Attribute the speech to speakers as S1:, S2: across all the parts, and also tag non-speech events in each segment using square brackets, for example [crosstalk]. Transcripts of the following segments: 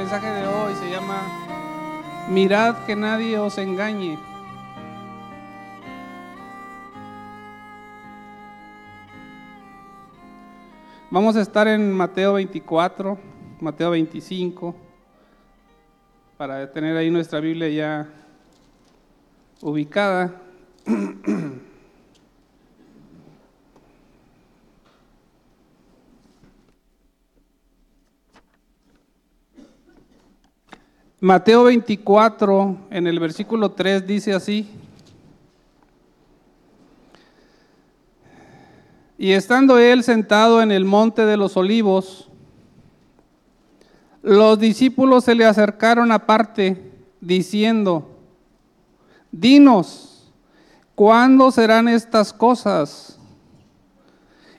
S1: mensaje de hoy se llama Mirad que nadie os engañe. Vamos a estar en Mateo 24, Mateo 25, para tener ahí nuestra Biblia ya ubicada. [clears throat] Mateo 24, en el versículo 3, dice así. Y estando él sentado en el monte de los olivos, los discípulos se le acercaron aparte, diciendo, Dinos, ¿cuándo serán estas cosas?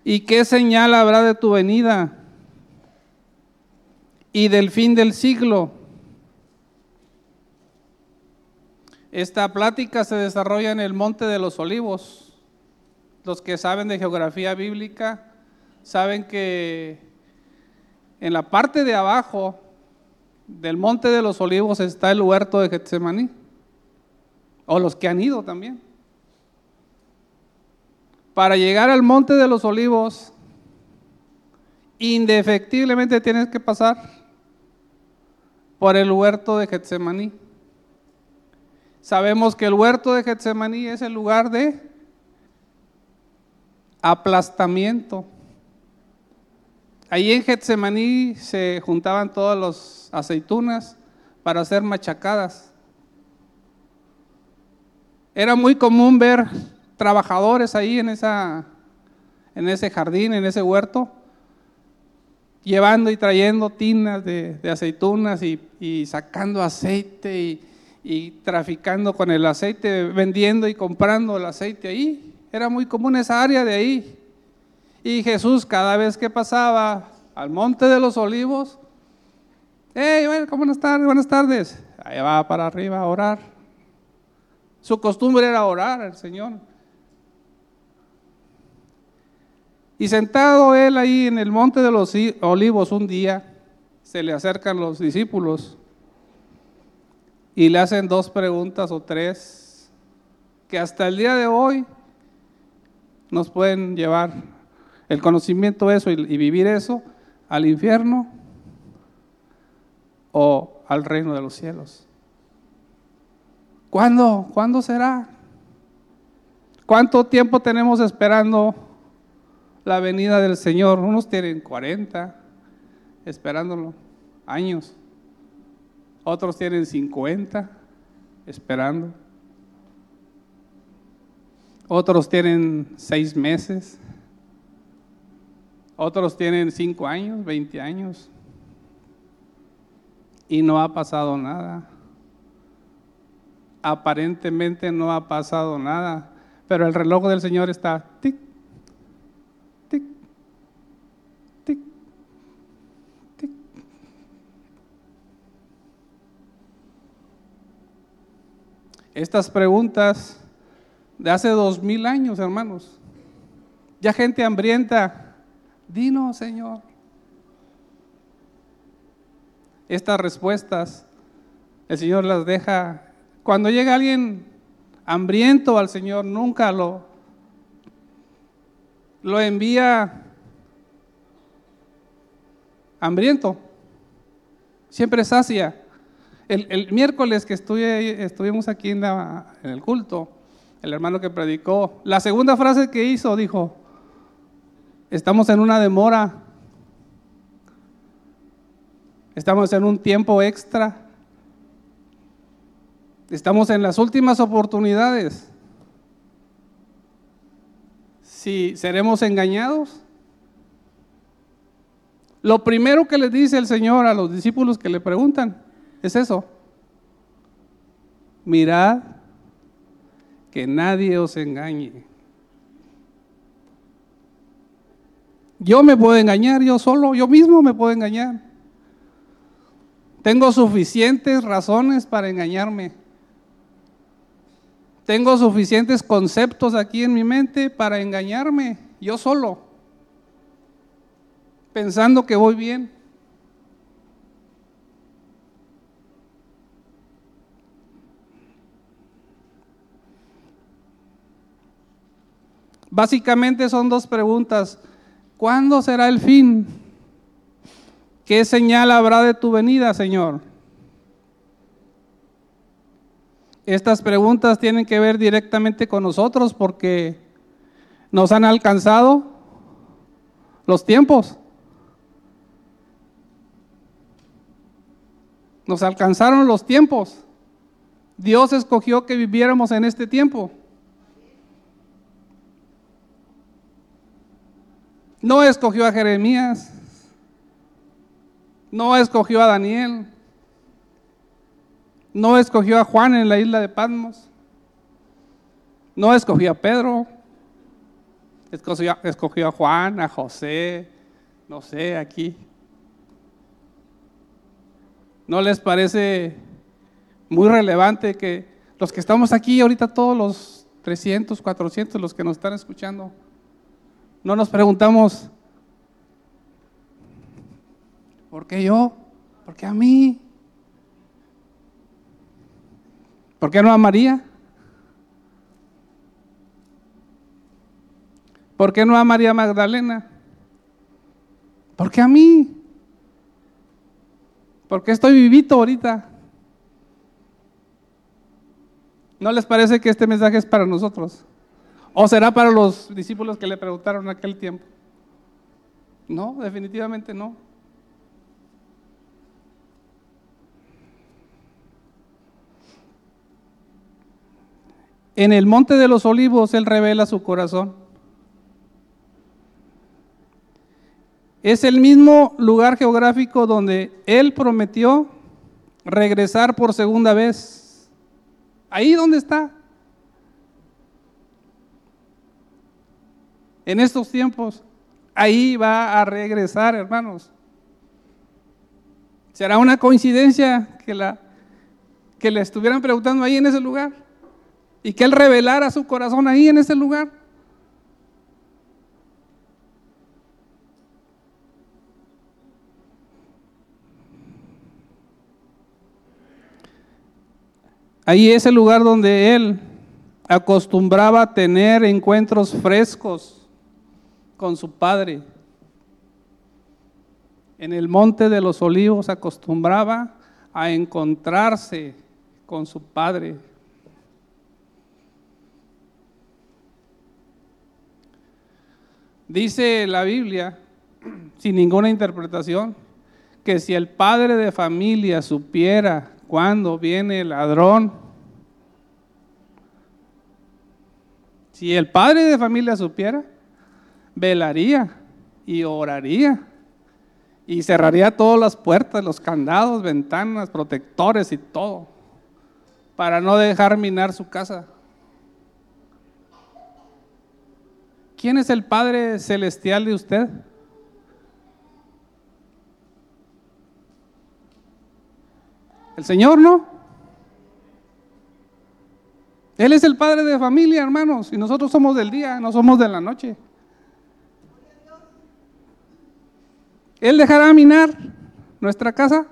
S1: ¿Y qué señal habrá de tu venida y del fin del siglo? Esta plática se desarrolla en el Monte de los Olivos. Los que saben de geografía bíblica saben que en la parte de abajo del Monte de los Olivos está el huerto de Getsemaní. O los que han ido también. Para llegar al Monte de los Olivos, indefectiblemente tienes que pasar por el huerto de Getsemaní. Sabemos que el huerto de Getsemaní es el lugar de aplastamiento. Ahí en Getsemaní se juntaban todas las aceitunas para ser machacadas. Era muy común ver trabajadores ahí en, esa, en ese jardín, en ese huerto, llevando y trayendo tinas de, aceitunas y, y sacando aceite y, y traficando con el aceite, vendiendo y comprando el aceite ahí. Era muy común esa área de ahí. Y Jesús cada vez que pasaba al monte de los olivos, hey, ¿cómo buenas tardes? Buenas tardes. Ahí va para arriba a orar. Su costumbre era orar al Señor. Y sentado él ahí en el monte de los olivos un día, se le acercan los discípulos y le hacen dos preguntas o tres que hasta el día de hoy nos pueden llevar el conocimiento de eso y, vivir eso al infierno o al reino de los cielos. ¿Cuándo? ¿Cuándo será? ¿Cuánto tiempo tenemos esperando la venida del Señor? Unos tienen 40 esperándolo, años. Otros tienen 50 esperando. Otros tienen seis meses. Otros tienen cinco años, 20 años. Y no ha pasado nada. Aparentemente no ha pasado nada. Pero el reloj del Señor está tic, estas preguntas de hace dos mil años, hermanos. Ya gente hambrienta, dinos, Señor. Estas respuestas, el Señor las deja. Cuando llega alguien hambriento al Señor, nunca lo, lo envía hambriento. Siempre sacia. El, miércoles que estuvimos aquí en, el culto, el hermano que predicó, la segunda frase que hizo dijo, estamos en una demora, estamos en un tiempo extra, estamos en las últimas oportunidades. Si seremos engañados, lo primero que le dice el Señor a los discípulos que le preguntan, es eso. Mirad que nadie os engañe. Yo me puedo engañar, yo solo, yo mismo me puedo engañar. Tengo suficientes razones para engañarme. Tengo suficientes conceptos aquí en mi mente para engañarme, yo solo, pensando que voy bien. Básicamente son dos preguntas. ¿Cuándo será el fin? ¿Qué señal habrá de tu venida, Señor? Estas preguntas tienen que ver directamente con nosotros porque nos han alcanzado los tiempos. Nos alcanzaron los tiempos. Dios escogió que viviéramos en este tiempo. No escogió a Jeremías. No escogió a Daniel. No escogió a Juan en la isla de Patmos. No escogió a Pedro. Escogió, escogió a Juan, a José, no sé, aquí. ¿No les parece muy relevante que los que estamos aquí ahorita, todos los 300, 400, los que nos están escuchando, no nos preguntamos, ¿por qué yo? ¿Por qué a mí? ¿Por qué no a María? ¿Por qué no a María Magdalena? ¿Por qué a mí? ¿Por qué estoy vivito ahorita? ¿No les parece que este mensaje es para nosotros? ¿O será para los discípulos que le preguntaron aquel tiempo? No, definitivamente no. En el monte de los olivos Él revela su corazón. Es el mismo lugar geográfico donde Él prometió regresar por segunda vez. Ahí donde está. En estos tiempos, ahí va a regresar, hermanos. ¿Será una coincidencia que, la, que le estuvieran preguntando ahí en ese lugar? Y que Él revelara su corazón ahí en ese lugar. Ahí es el lugar donde él acostumbraba tener encuentros frescos con su padre. En el monte de los olivos acostumbraba a encontrarse con su padre. Dice la Biblia, sin ninguna interpretación, que si el padre de familia supiera cuando viene el ladrón. Si el padre de familia supiera, velaría y oraría y cerraría todas las puertas, los candados, ventanas, protectores y todo, para no dejar minar su casa. ¿Quién es el Padre Celestial de usted? El Señor no. Él es el padre de familia, hermanos, y nosotros somos del día, no somos de la noche. ¿Él dejará minar nuestra casa?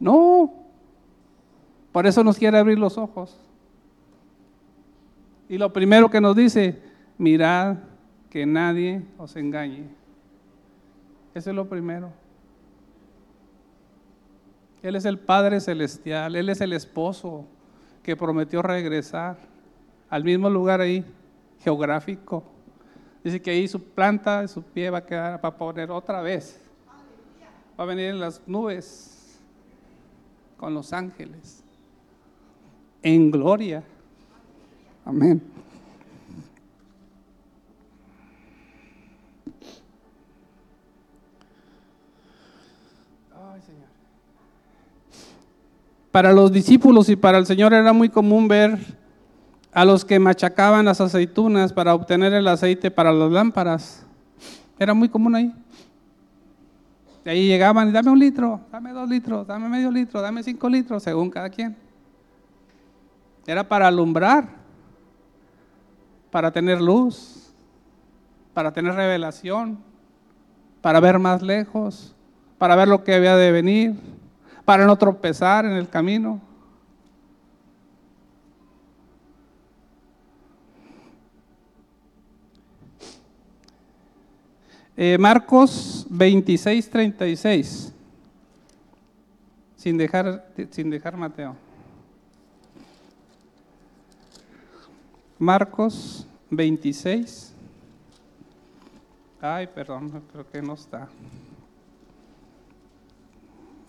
S1: No. Por eso nos quiere abrir los ojos. Y lo primero que nos dice, mirad que nadie os engañe. Eso es lo primero. Él es el Padre Celestial, Él es el esposo que prometió regresar al mismo lugar ahí, geográfico. Dice que ahí su planta, su pie va a quedar para poner otra vez. Va a venir en las nubes con los ángeles. En gloria. Amén. Para los discípulos y para el Señor era muy común ver a los que machacaban las aceitunas para obtener el aceite para las lámparas. Era muy común ahí. De ahí llegaban y dame un litro, dame dos litros, dame medio litro, dame cinco litros, según cada quien. Era para alumbrar, para tener luz, para tener revelación, para ver más lejos, para ver lo que había de venir para no tropezar en el camino. Eh, Marcos 26, 36. Sin dejar, sin dejar Mateo. Marcos 26. Ay, perdón, creo que no está.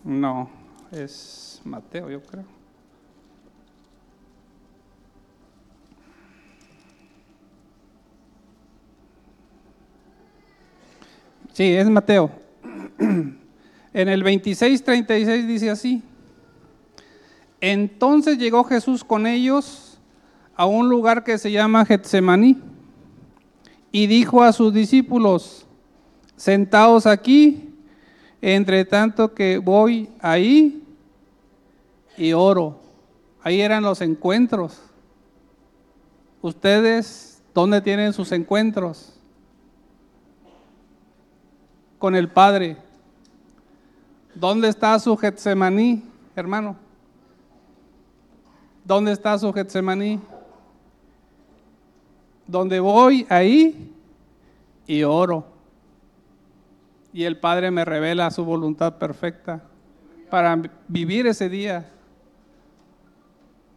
S1: No, es Mateo, yo creo. Sí, es Mateo. [clears throat] En el 26:36 dice así. Entonces llegó Jesús con ellos a un lugar que se llama Getsemaní y dijo a sus discípulos, sentaos aquí, entre tanto que voy ahí y oro. Ahí eran los encuentros. ¿Ustedes dónde tienen sus encuentros? Con el Padre. ¿Dónde está su Getsemaní, hermano? ¿Dónde está su Getsemaní? Donde voy ahí y oro. Y el Padre me revela su voluntad perfecta para vivir ese día.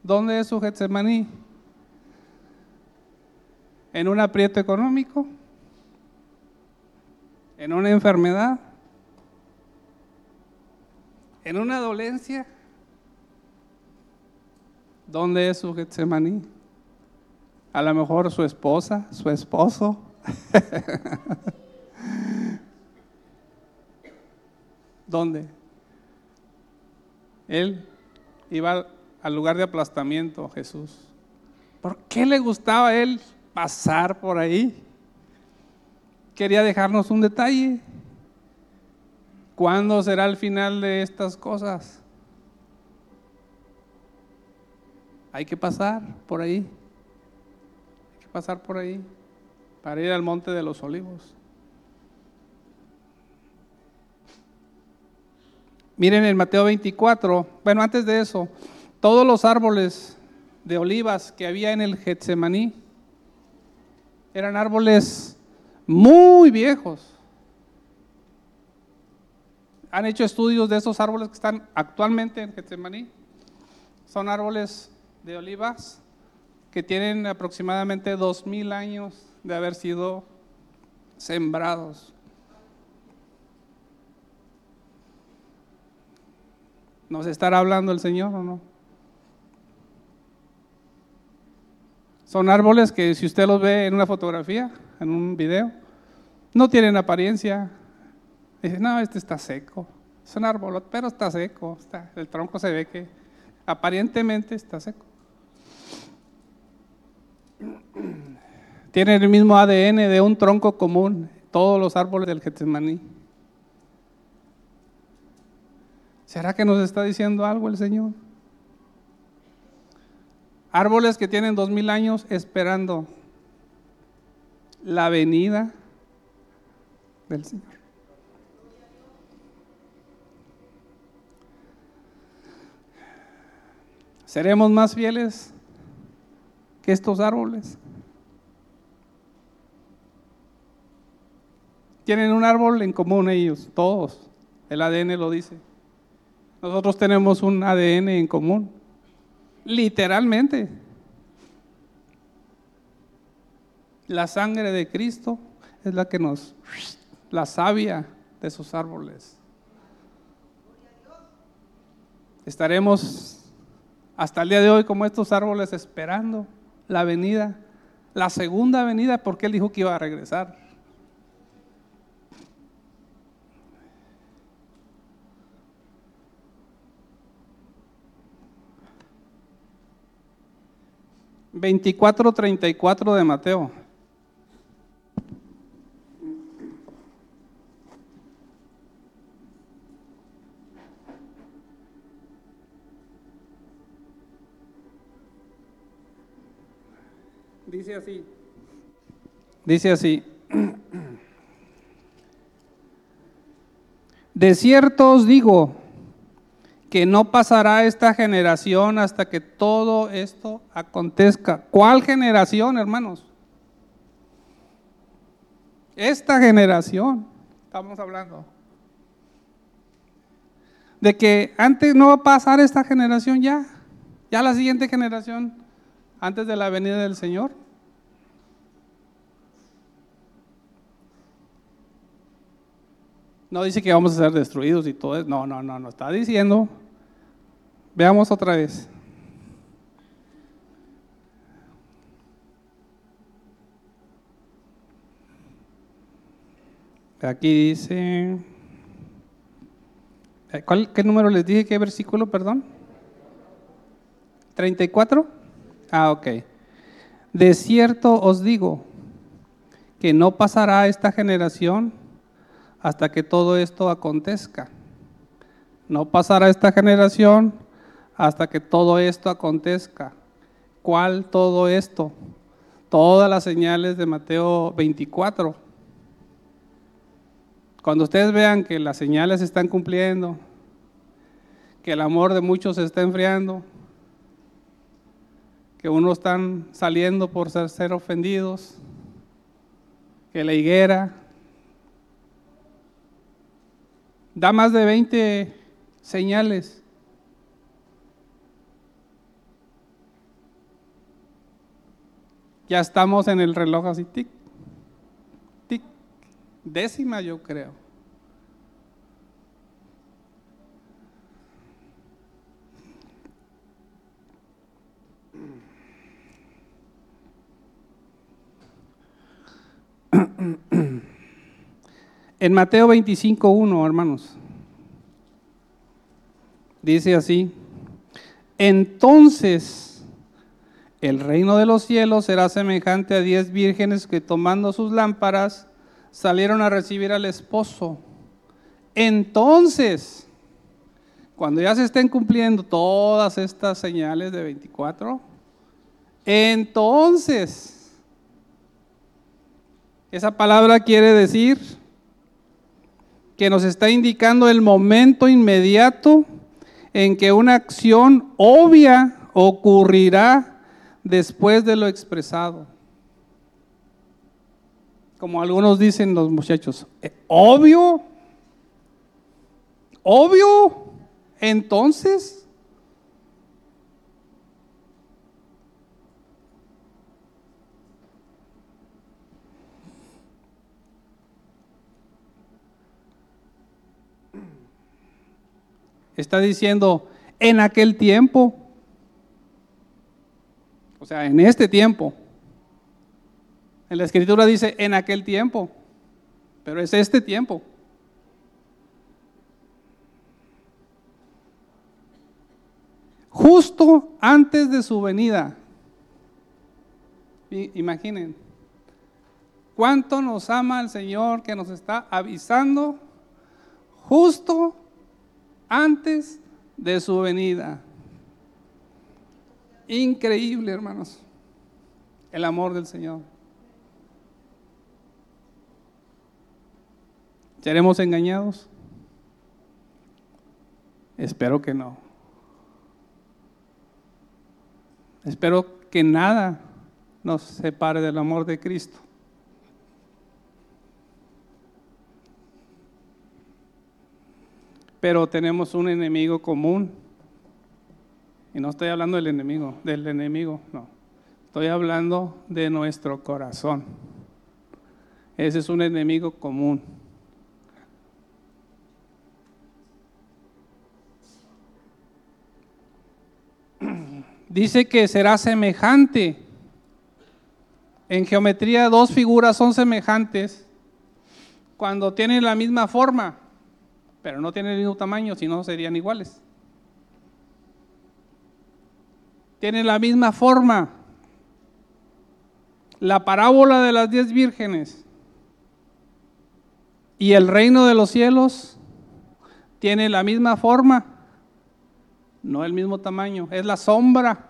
S1: ¿Dónde es su Getsemaní? ¿En un aprieto económico? ¿En una enfermedad? ¿En una dolencia? ¿Dónde es su Getsemaní? A lo mejor su esposa, su esposo. [laughs] ¿Dónde? Él iba al lugar de aplastamiento, Jesús. ¿Por qué le gustaba a él pasar por ahí? Quería dejarnos un detalle. ¿Cuándo será el final de estas cosas? Hay que pasar por ahí. Hay que pasar por ahí para ir al monte de los olivos. Miren en Mateo 24, bueno, antes de eso, todos los árboles de olivas que había en el Getsemaní eran árboles muy viejos. ¿Han hecho estudios de esos árboles que están actualmente en Getsemaní? Son árboles de olivas que tienen aproximadamente dos mil años de haber sido sembrados. ¿Nos estará hablando el Señor o no? Son árboles que si usted los ve en una fotografía, en un video, no tienen apariencia. Dice, no, este está seco. Es un árbol, pero está seco. Está, el tronco se ve que aparentemente está seco. [clears throat] Tienen el mismo ADN de un tronco común, todos los árboles del Getsemaní. ¿Será que nos está diciendo algo el Señor? Árboles que tienen dos mil años esperando la venida del Señor. ¿Seremos más fieles que estos árboles? Tienen un árbol en común ellos, todos. El ADN lo dice. Nosotros tenemos un ADN en común. Literalmente. La sangre de Cristo es la que nos, la savia de esos árboles. Estaremos hasta el día de hoy como estos árboles esperando la venida, la segunda venida, porque Él dijo que iba a regresar. 24:34 de Mateo. Dice así. Dice así. De cierto os digo, que no pasará esta generación hasta que todo esto acontezca. ¿Cuál generación, hermanos? Esta generación, estamos hablando. De que antes no va a pasar esta generación ya. Ya la siguiente generación, antes de la venida del Señor. No dice que vamos a ser destruidos y todo eso. No, no, no, no está diciendo. Veamos otra vez. Aquí dice, eh, ¿cuál, ¿qué número les dije? ¿Qué versículo, perdón? ¿34? Ah, ok. De cierto os digo que no pasará esta generación hasta que todo esto acontezca. No pasará esta generación hasta que todo esto acontezca. ¿Cuál todo esto? Todas las señales de Mateo 24. Cuando ustedes vean que las señales se están cumpliendo, que el amor de muchos se está enfriando, que unos están saliendo por ser, ser ofendidos, que la higuera da más de 20 señales. Ya estamos en el reloj así, tic, tic, décima yo creo. [clears throat] En Mateo 25.1, hermanos, dice así, entonces el reino de los cielos será semejante a diez vírgenes que tomando sus lámparas salieron a recibir al esposo. Entonces, cuando ya se estén cumpliendo todas estas señales de 24, entonces, esa palabra quiere decir que nos está indicando el momento inmediato en que una acción obvia ocurrirá después de lo expresado. Como algunos dicen los muchachos, ¿eh, obvio, obvio, entonces Está diciendo, en aquel tiempo, o sea, en este tiempo. En la escritura dice, en aquel tiempo, pero es este tiempo. Justo antes de su venida. Imaginen, cuánto nos ama el Señor que nos está avisando justo antes de su venida. Increíble, hermanos, el amor del Señor. ¿Seremos engañados? Espero que no. Espero que nada nos separe del amor de Cristo. Pero tenemos un enemigo común. Y no estoy hablando del enemigo, del enemigo, no. Estoy hablando de nuestro corazón. Ese es un enemigo común. [clears throat] Dice que será semejante. En geometría dos figuras son semejantes cuando tienen la misma forma pero no tienen el mismo tamaño, si no serían iguales. Tienen la misma forma. La parábola de las diez vírgenes y el reino de los cielos tiene la misma forma, no el mismo tamaño, es la sombra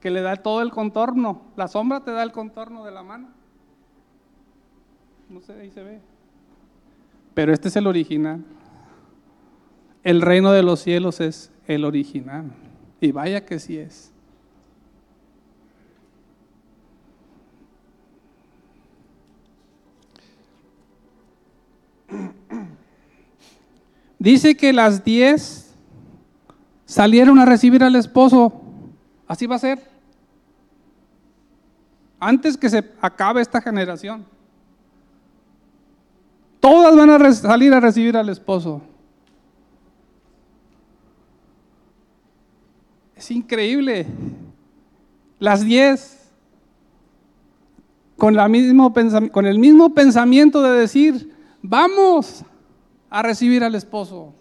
S1: que le da todo el contorno. La sombra te da el contorno de la mano. No sé, ahí se ve pero este es el original. El reino de los cielos es el original. Y vaya que sí es. Dice que las diez salieron a recibir al esposo. Así va a ser. Antes que se acabe esta generación. Todas van a salir a recibir al esposo. Es increíble. Las diez. Con, con el mismo pensamiento de decir, vamos a recibir al esposo.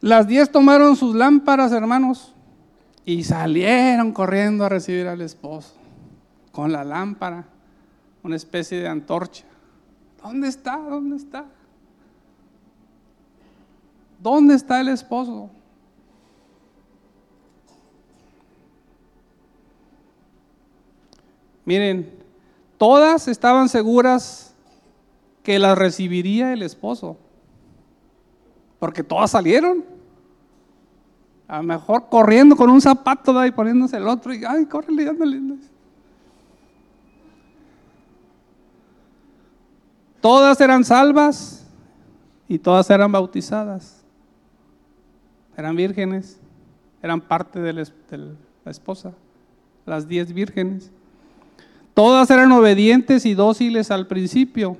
S1: Las diez tomaron sus lámparas, hermanos, y salieron corriendo a recibir al esposo con la lámpara, una especie de antorcha. ¿Dónde está? ¿Dónde está? ¿Dónde está el esposo? Miren, todas estaban seguras que las recibiría el esposo, porque todas salieron. A lo mejor corriendo con un zapato y poniéndose el otro y, ay, córrele, ándale. Todas eran salvas y todas eran bautizadas. Eran vírgenes, eran parte de la esposa, las diez vírgenes. Todas eran obedientes y dóciles al principio.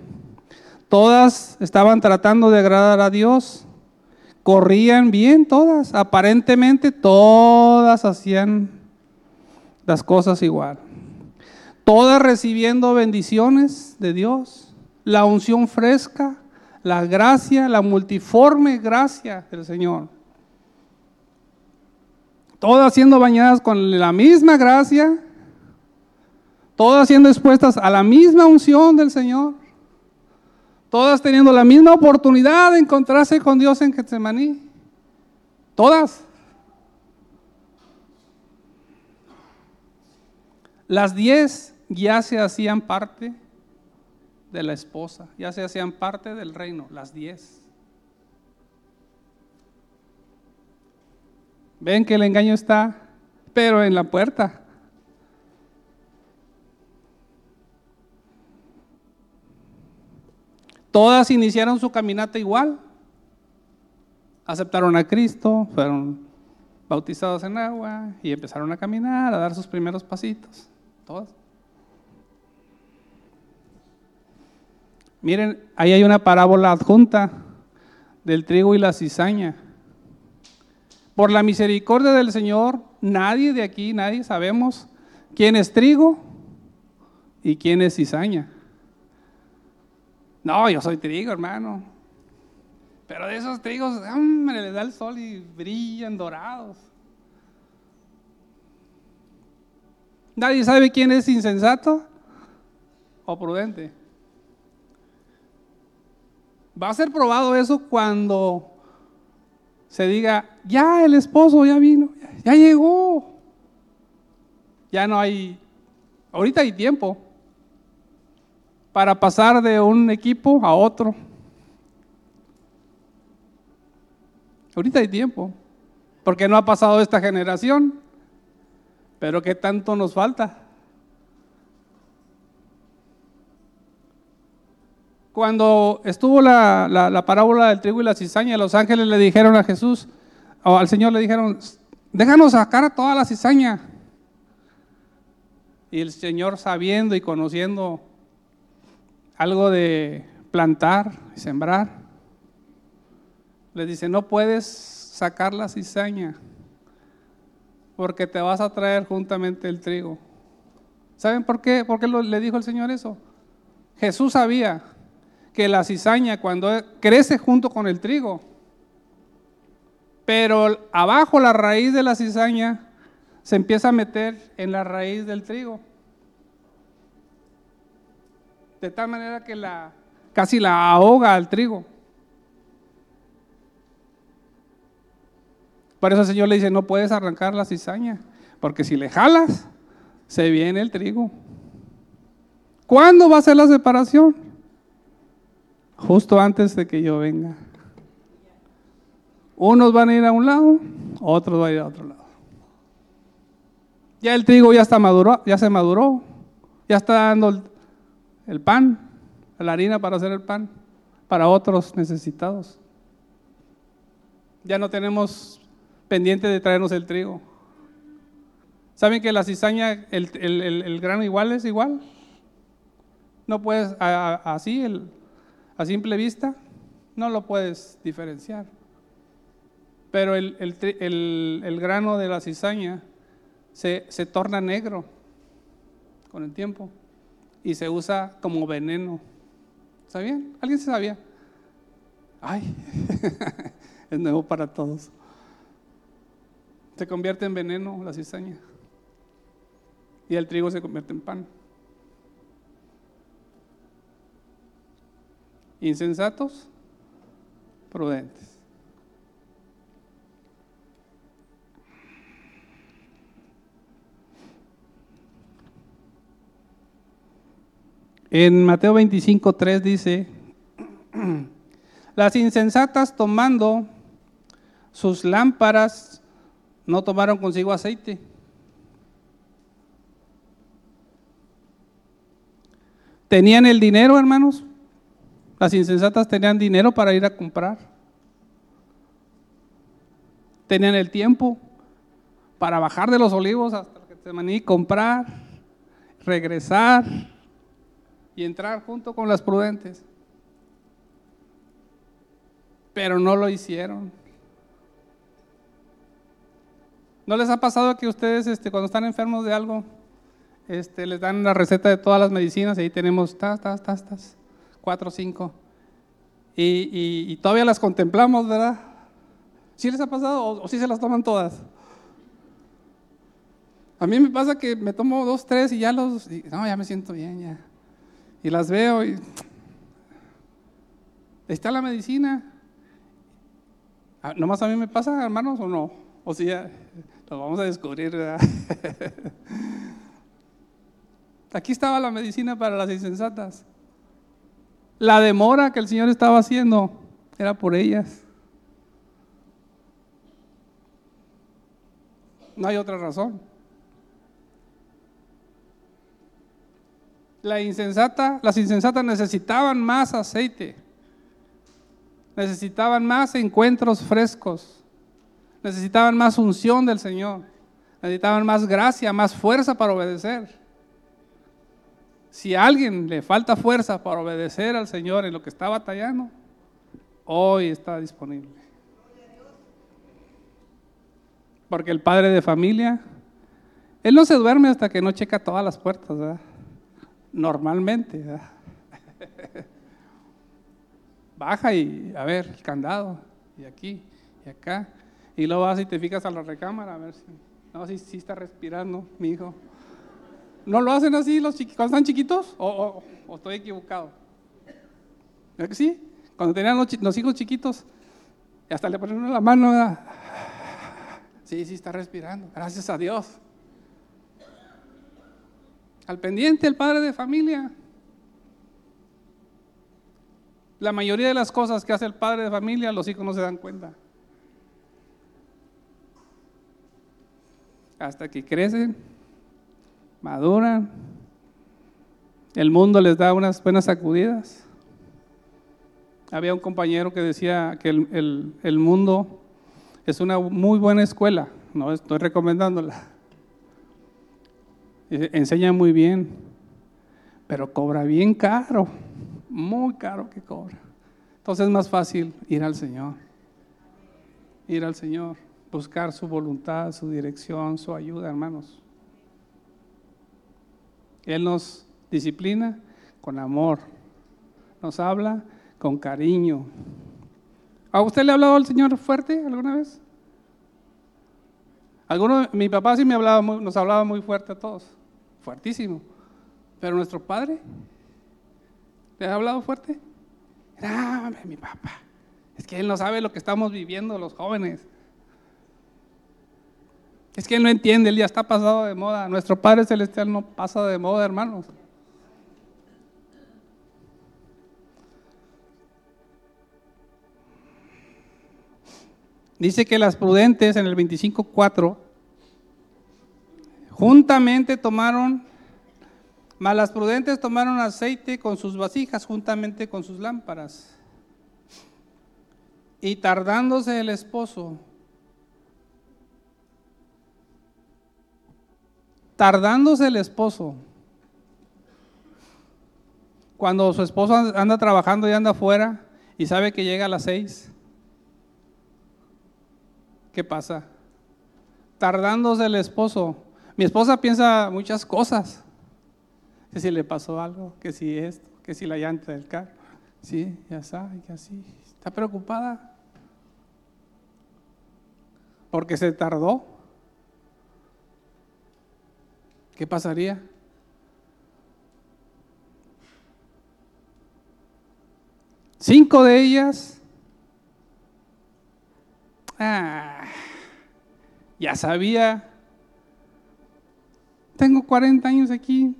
S1: Todas estaban tratando de agradar a Dios corrían bien todas, aparentemente todas hacían las cosas igual. Todas recibiendo bendiciones de Dios, la unción fresca, la gracia, la multiforme gracia del Señor. Todas siendo bañadas con la misma gracia, todas siendo expuestas a la misma unción del Señor. Todas teniendo la misma oportunidad de encontrarse con Dios en Getsemaní. Todas. Las diez ya se hacían parte de la esposa, ya se hacían parte del reino, las diez. Ven que el engaño está, pero en la puerta. Todas iniciaron su caminata igual. Aceptaron a Cristo, fueron bautizados en agua y empezaron a caminar, a dar sus primeros pasitos. Todas. Miren, ahí hay una parábola adjunta del trigo y la cizaña. Por la misericordia del Señor, nadie de aquí, nadie sabemos quién es trigo y quién es cizaña. No, yo soy trigo, hermano. Pero de esos trigos, hombre, le da el sol y brillan dorados. Nadie sabe quién es insensato o prudente. Va a ser probado eso cuando se diga, ya el esposo ya vino, ya llegó. Ya no hay, ahorita hay tiempo para pasar de un equipo a otro. Ahorita hay tiempo, porque no ha pasado esta generación, pero ¿qué tanto nos falta? Cuando estuvo la, parábola del trigo y la cizaña, los ángeles le dijeron a Jesús, al Señor le dijeron, déjanos sacar toda la cizaña. Y el Señor sabiendo y conociendo algo de plantar y sembrar. Les dice, no puedes sacar la cizaña porque te vas a traer juntamente el trigo. ¿Saben por qué? ¿Por qué le dijo el Señor eso? Jesús sabía que la cizaña cuando crece junto con el trigo, pero abajo la raíz de la cizaña se empieza a meter en la raíz del trigo de tal manera que la, casi la ahoga al trigo. Por eso el Señor le dice, no puedes arrancar la cizaña, porque si le jalas, se viene el trigo. ¿Cuándo va a ser la separación? Justo antes de que yo venga. Unos van a ir a un lado, otros van a ir a otro lado. Ya el trigo ya está maduro, ya se maduró, ya está dando el pan, la harina para hacer el pan para otros necesitados. Ya no tenemos pendiente de traernos el trigo. ¿Saben que la cizaña, el, grano igual es igual? No puedes, así, a simple vista, no lo puedes diferenciar. Pero el, grano de la cizaña se, se torna negro con el tiempo y se usa como veneno. ¿Sabían? ¿Alguien se sabía? Ay, [laughs] es nuevo para todos. Se convierte en veneno la cizaña. Y el trigo se convierte en pan. Insensatos, prudentes. En Mateo 25, 3 dice, las insensatas tomando sus lámparas no tomaron consigo aceite. Tenían el dinero, hermanos. Las insensatas tenían dinero para ir a comprar. Tenían el tiempo para bajar de los olivos hasta que y comprar, regresar y entrar junto con las prudentes. Pero no lo hicieron. ¿No les ha pasado que ustedes este, cuando están enfermos de algo, este, les dan la receta de todas las medicinas y ahí tenemos tas, tas, tas, tas, cuatro o cinco? Y, todavía las contemplamos, ¿verdad? ¿Sí les ha pasado o, o sí se las toman todas? A mí me pasa que me tomo dos, tres y ya los, no, ya me siento bien, ya. Y las veo y está la medicina. Ah, ¿Nomás a mí me pasa, hermanos, o no? O sea, lo vamos a descubrir. [laughs] Aquí estaba la medicina para las insensatas. La demora que el Señor estaba haciendo era por ellas. No hay otra razón. La insensata, las insensatas necesitaban más aceite, necesitaban más encuentros frescos, necesitaban más unción del Señor, necesitaban más gracia, más fuerza para obedecer. Si a alguien le falta fuerza para obedecer al Señor en lo que está batallando, hoy está disponible. Porque el padre de familia, él no se duerme hasta que no checa todas las puertas, ¿verdad? normalmente. [laughs] Baja y a ver el candado, y aquí, y acá. Y luego vas y te fijas a la recámara a ver si, no, si, si está respirando mi hijo. ¿No lo hacen así los chiquitos, cuando están chiquitos? ¿O, estoy equivocado? ¿Verdad que sí? Cuando tenían los, hijos chiquitos, hasta le ponen la mano, sí, sí está respirando, gracias a Dios al pendiente, el padre de familia. La mayoría de las cosas que hace el padre de familia, los hijos no se dan cuenta. Hasta que crecen, maduran, el mundo les da unas buenas sacudidas. Había un compañero que decía que el, el mundo es una muy buena escuela, no estoy recomendándola [laughs] enseña muy bien, pero cobra bien caro, muy caro que cobra. Entonces es más fácil ir al Señor, ir al Señor, buscar su voluntad, su dirección, su ayuda, hermanos. Él nos disciplina con amor, nos habla con cariño. ¿A usted le ha hablado al Señor fuerte alguna vez? Alguno, mi papá sí me hablaba nos hablaba muy fuerte a todos fuertísimo. Pero nuestro padre, ¿le ha hablado fuerte? Ah, mi papá. Es que él no sabe lo que estamos viviendo los jóvenes. Es que él no entiende, él ya está pasado de moda. Nuestro Padre Celestial no pasa de moda, hermanos. Dice que las prudentes en el 25.4 Juntamente tomaron Mas las prudentes tomaron aceite con sus vasijas juntamente con sus lámparas. Y tardándose el esposo, tardándose el esposo, cuando su esposo anda trabajando y anda afuera y sabe que llega a las seis, ¿qué pasa? Tardándose el esposo. Mi esposa piensa muchas cosas. Que si le pasó algo, que si esto, que si la llanta del carro. Sí, ya sabe, que así. Está preocupada. Porque se tardó. ¿Qué pasaría? Cinco de ellas, ah, ya sabía, tengo 40 años aquí,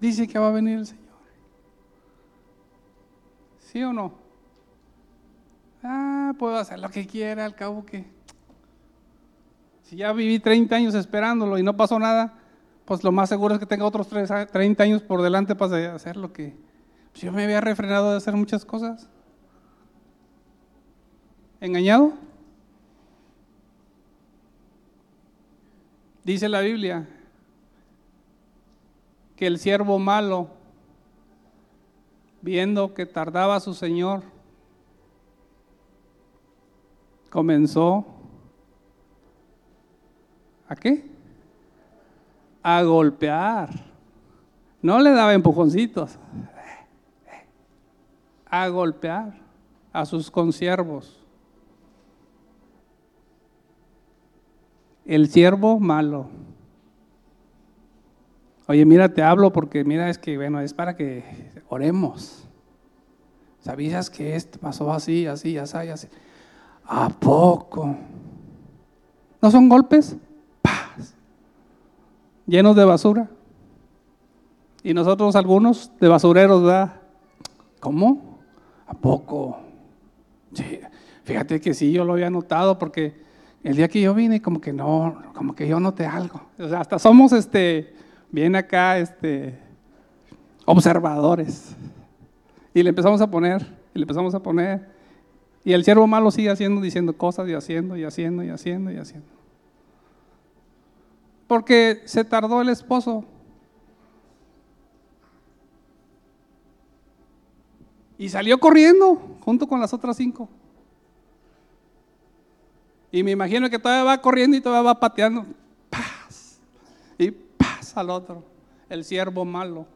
S1: dice que va a venir el Señor. ¿Sí o no? Ah, puedo hacer lo que quiera, al cabo que... Si ya viví 30 años esperándolo y no pasó nada, pues lo más seguro es que tenga otros 30 años por delante para hacer lo que pues yo me había refrenado de hacer muchas cosas. ¿Engañado? Dice la Biblia que el siervo malo, viendo que tardaba su Señor, comenzó a qué? A golpear. No le daba empujoncitos a golpear a sus consiervos. El siervo malo. Oye, mira, te hablo porque mira, es que, bueno, es para que oremos. ¿Sabías que esto pasó así, así, así, así? ¿A poco? ¿No son golpes? Llenos de basura. Y nosotros algunos de basureros, ¿verdad? ¿Cómo? ¿A poco? Sí, fíjate que sí, yo lo había notado porque el día que yo vine, como que no, como que yo noté algo. O sea, hasta somos, este, bien acá, este, observadores. Y le empezamos a poner, y le empezamos a poner. Y el siervo malo sigue haciendo, diciendo cosas y haciendo y haciendo y haciendo y haciendo. Porque se tardó el esposo Y salió corriendo junto con las otras cinco. Y me imagino que todavía va corriendo y todavía va pateando. Paz. Y paz al otro. El siervo malo.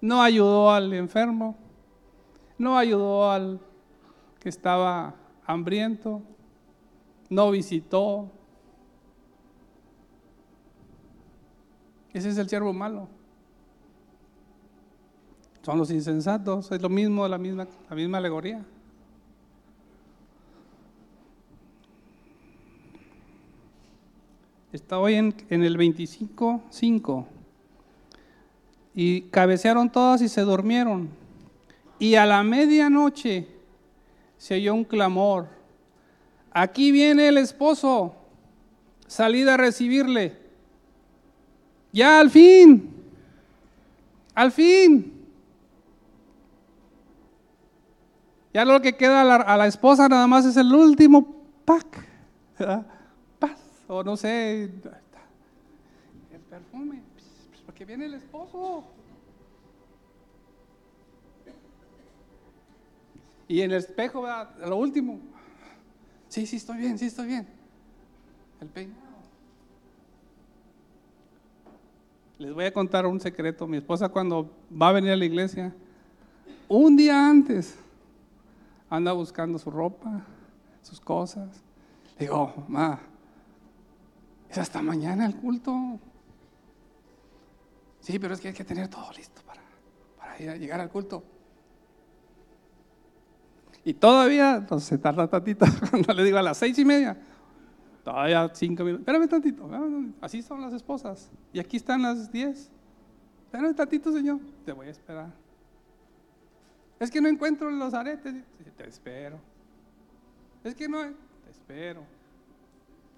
S1: No ayudó al enfermo. No ayudó al que estaba hambriento. No visitó. Ese es el siervo malo son los insensatos, es lo mismo, la misma, la misma alegoría. Está hoy en, en el 25.5. Y cabecearon todas y se durmieron. Y a la medianoche se oyó un clamor. Aquí viene el esposo. Salid a recibirle. Ya al fin. Al fin. Ya lo que queda a la, esposa nada más es el último pack. Paz, o no sé, el perfume, porque viene el esposo. Y en el espejo, lo último. Sí, sí, estoy bien, sí, estoy bien. El peinado. Les voy a contar un secreto. Mi esposa cuando va a venir a la iglesia, un día antes, anda buscando su ropa, sus cosas. Le digo, ma, es hasta mañana el culto. Sí, pero es que hay que tener todo listo para, para ir a llegar al culto. Y todavía, entonces se tarda tantito, [laughs] cuando le digo a las seis y media, todavía cinco minutos, espérame tantito, así son las esposas. Y aquí están las diez. Espérame tantito, Señor, te voy a esperar. Es que no encuentro los aretes. Te espero. Es que no, te espero.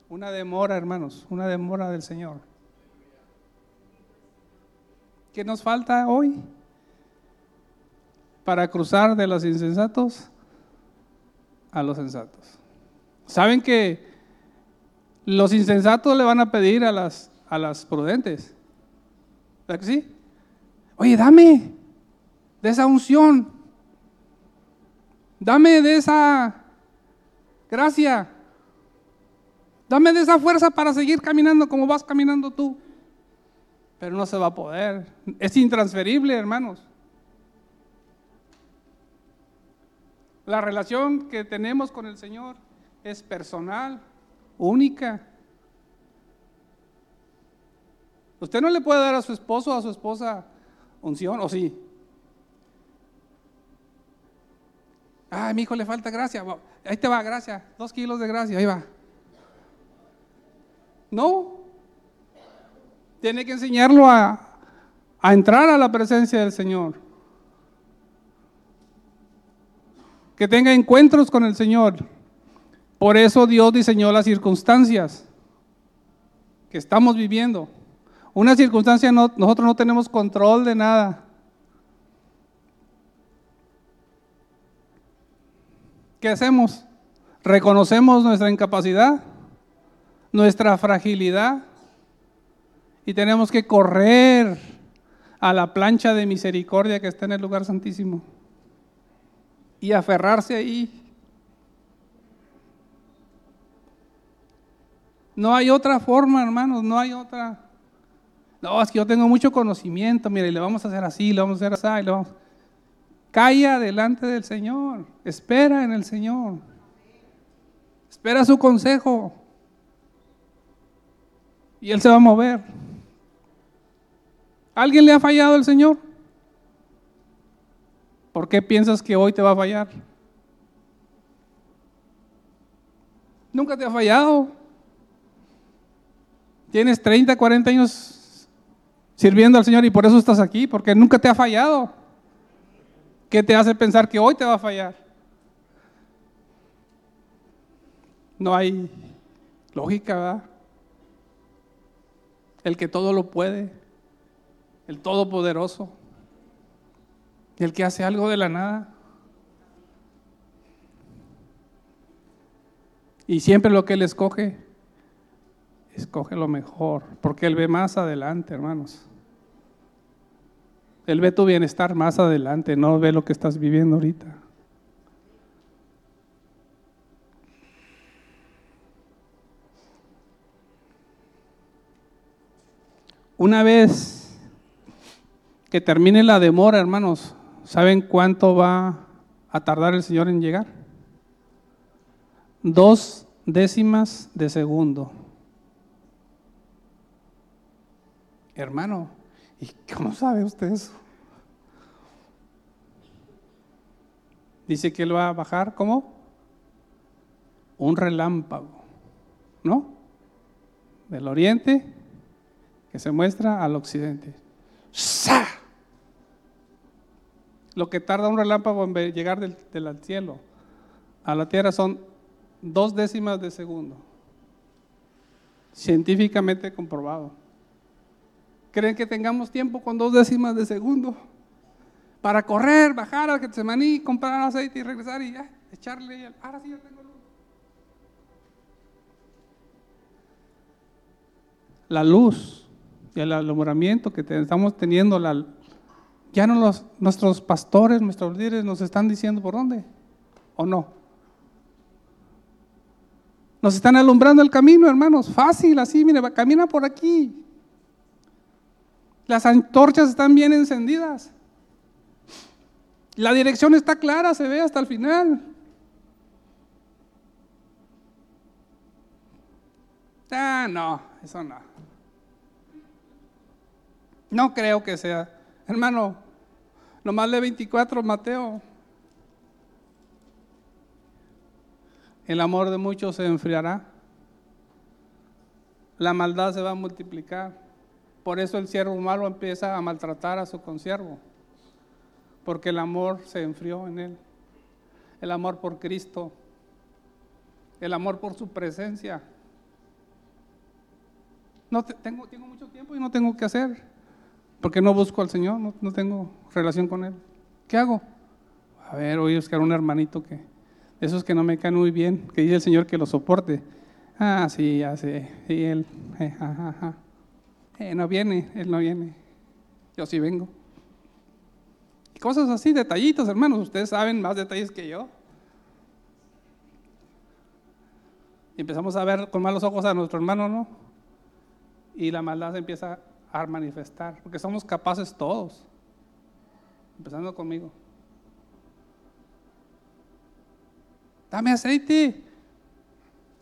S1: Una demora, hermanos, una demora del Señor. ¿Qué nos falta hoy? Para cruzar de los insensatos a los sensatos. ¿Saben que los insensatos le van a pedir a las, a las prudentes? ¿Verdad que sí? Oye, dame de esa unción. Dame de esa gracia. Dame de esa fuerza para seguir caminando como vas caminando tú. Pero no se va a poder. Es intransferible, hermanos. La relación que tenemos con el Señor es personal, única. Usted no le puede dar a su esposo o a su esposa unción, ¿o sí? Ay, mi hijo le falta gracia. Ahí te va, gracia. Dos kilos de gracia, ahí va. No. Tiene que enseñarlo a, a entrar a la presencia del Señor. Que tenga encuentros con el Señor. Por eso Dios diseñó las circunstancias que estamos viviendo. Una circunstancia no, nosotros no tenemos control de nada. ¿Qué hacemos? Reconocemos nuestra incapacidad, nuestra fragilidad y tenemos que correr a la plancha de misericordia que está en el lugar santísimo y aferrarse ahí. No hay otra forma, hermanos, no hay otra. No, es que yo tengo mucho conocimiento, mire, le vamos a hacer así, le vamos a hacer así, le vamos. Calla delante del Señor, espera en el Señor. Espera su consejo. Y Él se va a mover. ¿Alguien le ha fallado el Señor? ¿Por qué piensas que hoy te va a fallar? Nunca te ha fallado. Tienes 30, 40 años sirviendo al Señor y por eso estás aquí, porque nunca te ha fallado. ¿Qué te hace pensar que hoy te va a fallar? No hay lógica, ¿verdad? El que todo lo puede, el todopoderoso, el que hace algo de la nada. Y siempre lo que Él escoge, escoge lo mejor, porque Él ve más adelante, hermanos. Él ve tu bienestar más adelante, no ve lo que estás viviendo ahorita. Una vez que termine la demora, hermanos, ¿saben cuánto va a tardar el Señor en llegar? Dos décimas de segundo. Hermano, ¿Y cómo sabe usted eso? Dice que él va a bajar como un relámpago, ¿no? Del oriente que se muestra al occidente. ¡Sa! Lo que tarda un relámpago en llegar del, del cielo a la tierra son dos décimas de segundo. Científicamente comprobado. ¿Creen que tengamos tiempo con dos décimas de segundo? Para correr, bajar al Getsemaní, comprar aceite y regresar y ya, echarle. Ahora sí ya tengo luz. La luz y el alumbramiento que estamos teniendo, la, ya no los, nuestros pastores, nuestros líderes nos están diciendo por dónde, ¿o no? Nos están alumbrando el camino, hermanos, fácil, así, mire, camina por aquí. Las antorchas están bien encendidas. La dirección está clara, se ve hasta el final. Ah, no, eso no. No creo que sea. Hermano, nomás lee 24, Mateo. El amor de muchos se enfriará. La maldad se va a multiplicar. Por eso el siervo malo empieza a maltratar a su consiervo, porque el amor se enfrió en él. El amor por Cristo, el amor por su presencia. No tengo, mucho tiempo y no tengo que hacer. ¿Por qué no busco al Señor? No, tengo relación con Él. ¿Qué hago? A ver, voy a buscar un hermanito que, de esos que no me caen muy bien, que dice el Señor que lo soporte. Ah, sí, ya sé, sí, Él, eh, ajá, eh, no viene, Él no viene, yo sí vengo. Cosas así, detallitos, hermanos, ustedes saben más detalles que yo. Y empezamos a ver con malos ojos a nuestro hermano, ¿no? Y la maldad se empieza a manifestar, porque somos capaces todos, empezando conmigo. Dame aceite.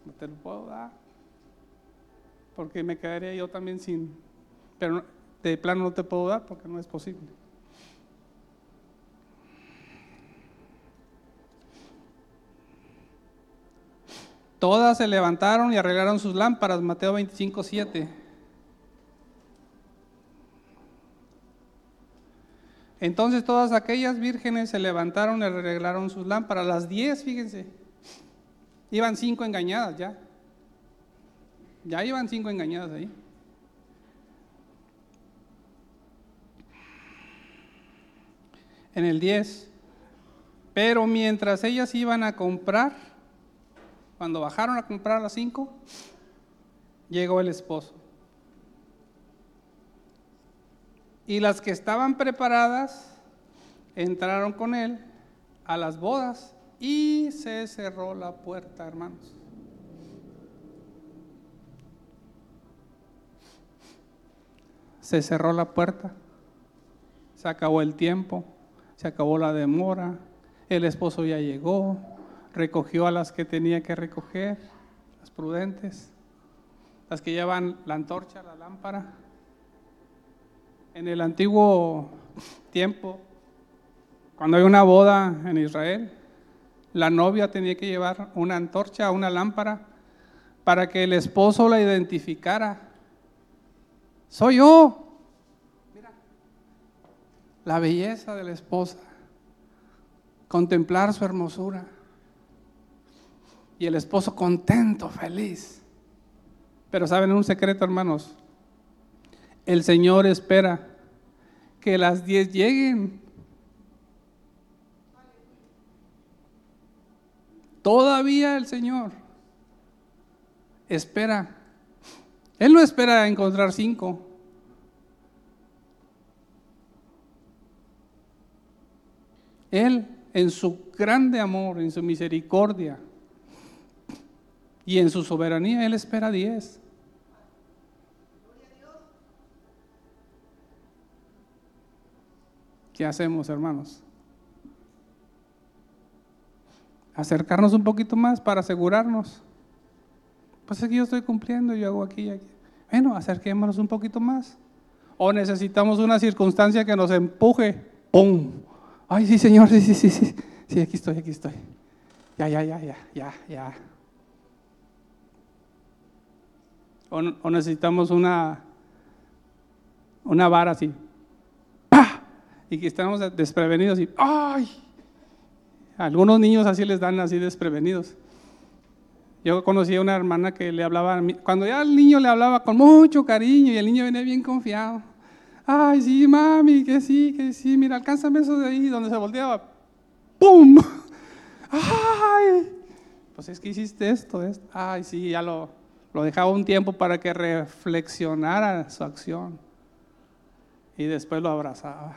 S1: No te lo puedo dar. Porque me quedaría yo también sin. Pero de plano no te puedo dar porque no es posible. Todas se levantaron y arreglaron sus lámparas, Mateo 25, 7. Entonces todas aquellas vírgenes se levantaron y arreglaron sus lámparas, las diez, fíjense. Iban cinco engañadas ya. Ya iban cinco engañadas ahí. En el 10. Pero mientras ellas iban a comprar, cuando bajaron a comprar a las cinco, llegó el esposo. Y las que estaban preparadas entraron con él a las bodas y se cerró la puerta, hermanos. Se cerró la puerta, se acabó el tiempo, se acabó la demora, el esposo ya llegó, recogió a las que tenía que recoger, las prudentes, las que llevan la antorcha, la lámpara. En el antiguo tiempo, cuando hay una boda en Israel, la novia tenía que llevar una antorcha, una lámpara, para que el esposo la identificara. Soy yo. La belleza de la esposa. Contemplar su hermosura. Y el esposo contento, feliz. Pero saben un secreto, hermanos. El Señor espera que las diez lleguen Todavía el Señor espera. Él no espera encontrar cinco. Él, en su grande amor, en su misericordia y en su soberanía, Él espera diez. ¿Qué hacemos, hermanos? acercarnos un poquito más para asegurarnos. Pues aquí yo estoy cumpliendo, yo hago aquí y aquí. Bueno, acerquémonos un poquito más. O necesitamos una circunstancia que nos empuje. ¡Pum! Ay, sí, Señor, sí, sí, sí, sí. Sí, aquí estoy, aquí estoy. Ya, ya, ya, ya, ya, ya. O, necesitamos una, una vara así. ¡Pah! Y que estamos desprevenidos y ¡ay! Algunos niños así les dan así desprevenidos. Yo conocí a una hermana que le hablaba, cuando ya el niño le hablaba con mucho cariño y el niño venía bien confiado. Ay, sí, mami, que sí, que sí, mira, alcánzame eso de ahí, donde se volteaba. ¡Pum! ¡Ay! Pues es que hiciste esto, esto. Ay, sí, ya lo, lo dejaba un tiempo para que reflexionara su acción. Y después lo abrazaba.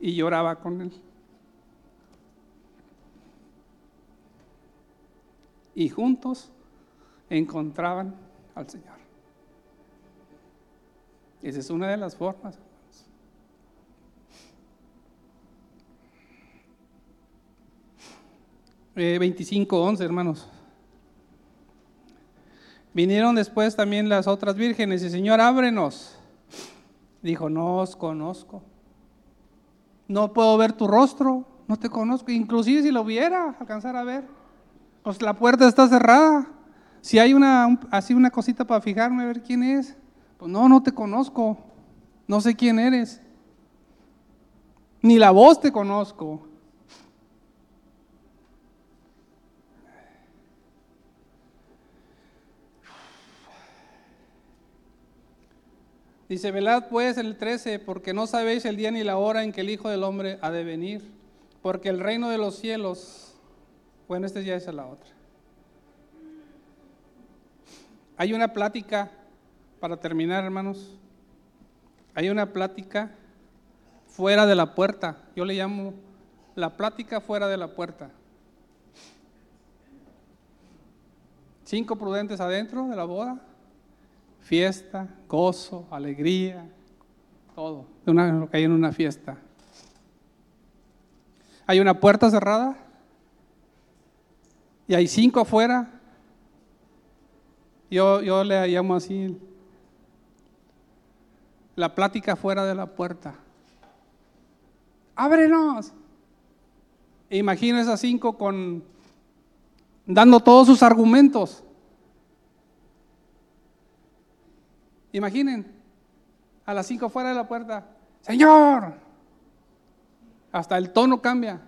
S1: y lloraba con él. Y juntos encontraban al Señor. Esa es una de las formas. Eh, 25, hermanos. Vinieron después también las otras vírgenes y Señor, ábrenos. Dijo, no os conozco no puedo ver tu rostro, no te conozco, inclusive si lo viera, alcanzar a ver, pues la puerta está cerrada. Si hay una, así una cosita para fijarme a ver quién es, no, no te conozco, no sé quién eres, ni la voz te conozco. Dice, velad pues el 13, porque no sabéis el día ni la hora en que el Hijo del Hombre ha de venir, porque el reino de los cielos, bueno, este ya es la otra. Hay una plática, para terminar hermanos, hay una plática fuera de la puerta, yo le llamo la plática fuera de la puerta. Cinco prudentes adentro de la boda, fiesta, gozo, alegría, todo, de una, lo que hay en una fiesta. Hay una puerta cerrada y hay cinco afuera. Yo, yo le llamo así la plática fuera de la puerta. Ábrenos. Imagínense a cinco con dando todos sus argumentos. Imaginen, a las cinco fuera de la puerta, Señor, hasta el tono cambia.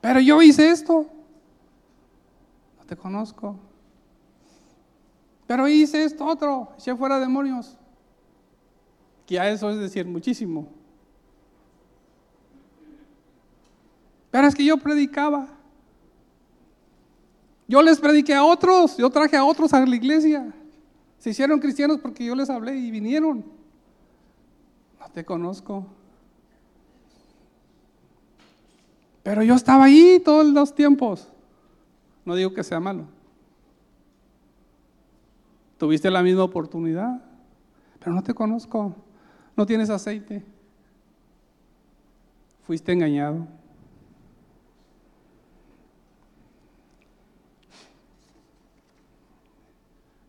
S1: Pero yo hice esto, no te conozco. Pero hice esto otro, eché fuera demonios. Que a eso es decir muchísimo. Pero es que yo predicaba. Yo les prediqué a otros, yo traje a otros a la iglesia. Se hicieron cristianos porque yo les hablé y vinieron. No te conozco. Pero yo estaba ahí todos los tiempos. No digo que sea malo. Tuviste la misma oportunidad, pero no te conozco. No tienes aceite. Fuiste engañado.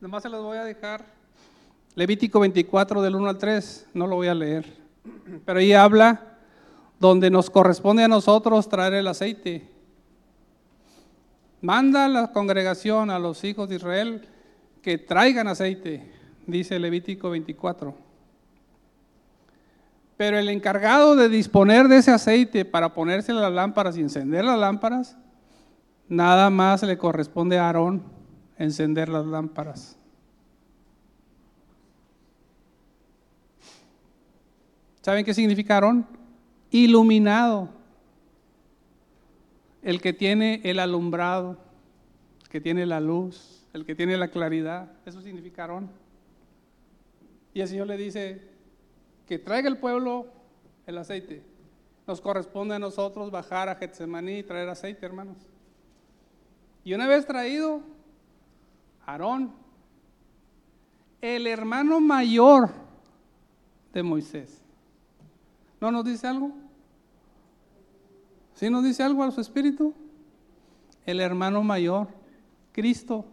S1: Nomás se los voy a dejar. Levítico 24 del 1 al 3, no lo voy a leer. Pero ahí habla donde nos corresponde a nosotros traer el aceite. Manda a la congregación, a los hijos de Israel, que traigan aceite, dice Levítico 24. Pero el encargado de disponer de ese aceite para ponerse las lámparas y encender las lámparas, nada más le corresponde a Aarón encender las lámparas. ¿Saben qué significaron? Iluminado. El que tiene el alumbrado, que tiene la luz, el que tiene la claridad. Eso significaron. Y el Señor le dice que traiga el pueblo el aceite. Nos corresponde a nosotros bajar a Getsemaní y traer aceite, hermanos. Y una vez traído, Aarón, el hermano mayor de Moisés. ¿No nos dice algo? ¿Sí nos dice algo a su espíritu? El hermano mayor, Cristo.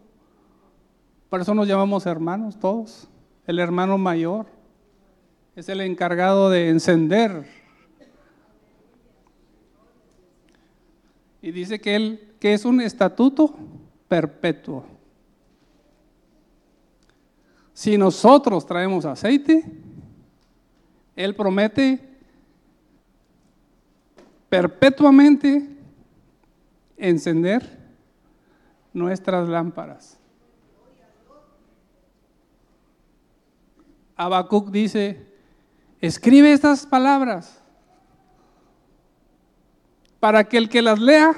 S1: Por eso nos llamamos hermanos todos. El hermano mayor es el encargado de encender. Y dice que él que es un estatuto perpetuo. Si nosotros traemos aceite, Él promete perpetuamente encender nuestras lámparas. Habacuc dice, escribe estas palabras para que el que las lea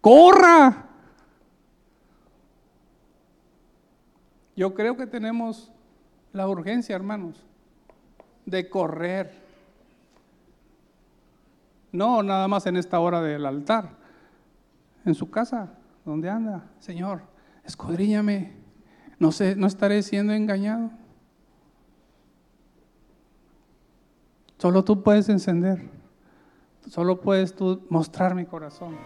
S1: corra Yo creo que tenemos la urgencia, hermanos, de correr. No nada más en esta hora del altar, en su casa, donde anda. Señor, escudriñame, no sé, no estaré siendo engañado. Solo tú puedes encender, solo puedes tú mostrar mi corazón.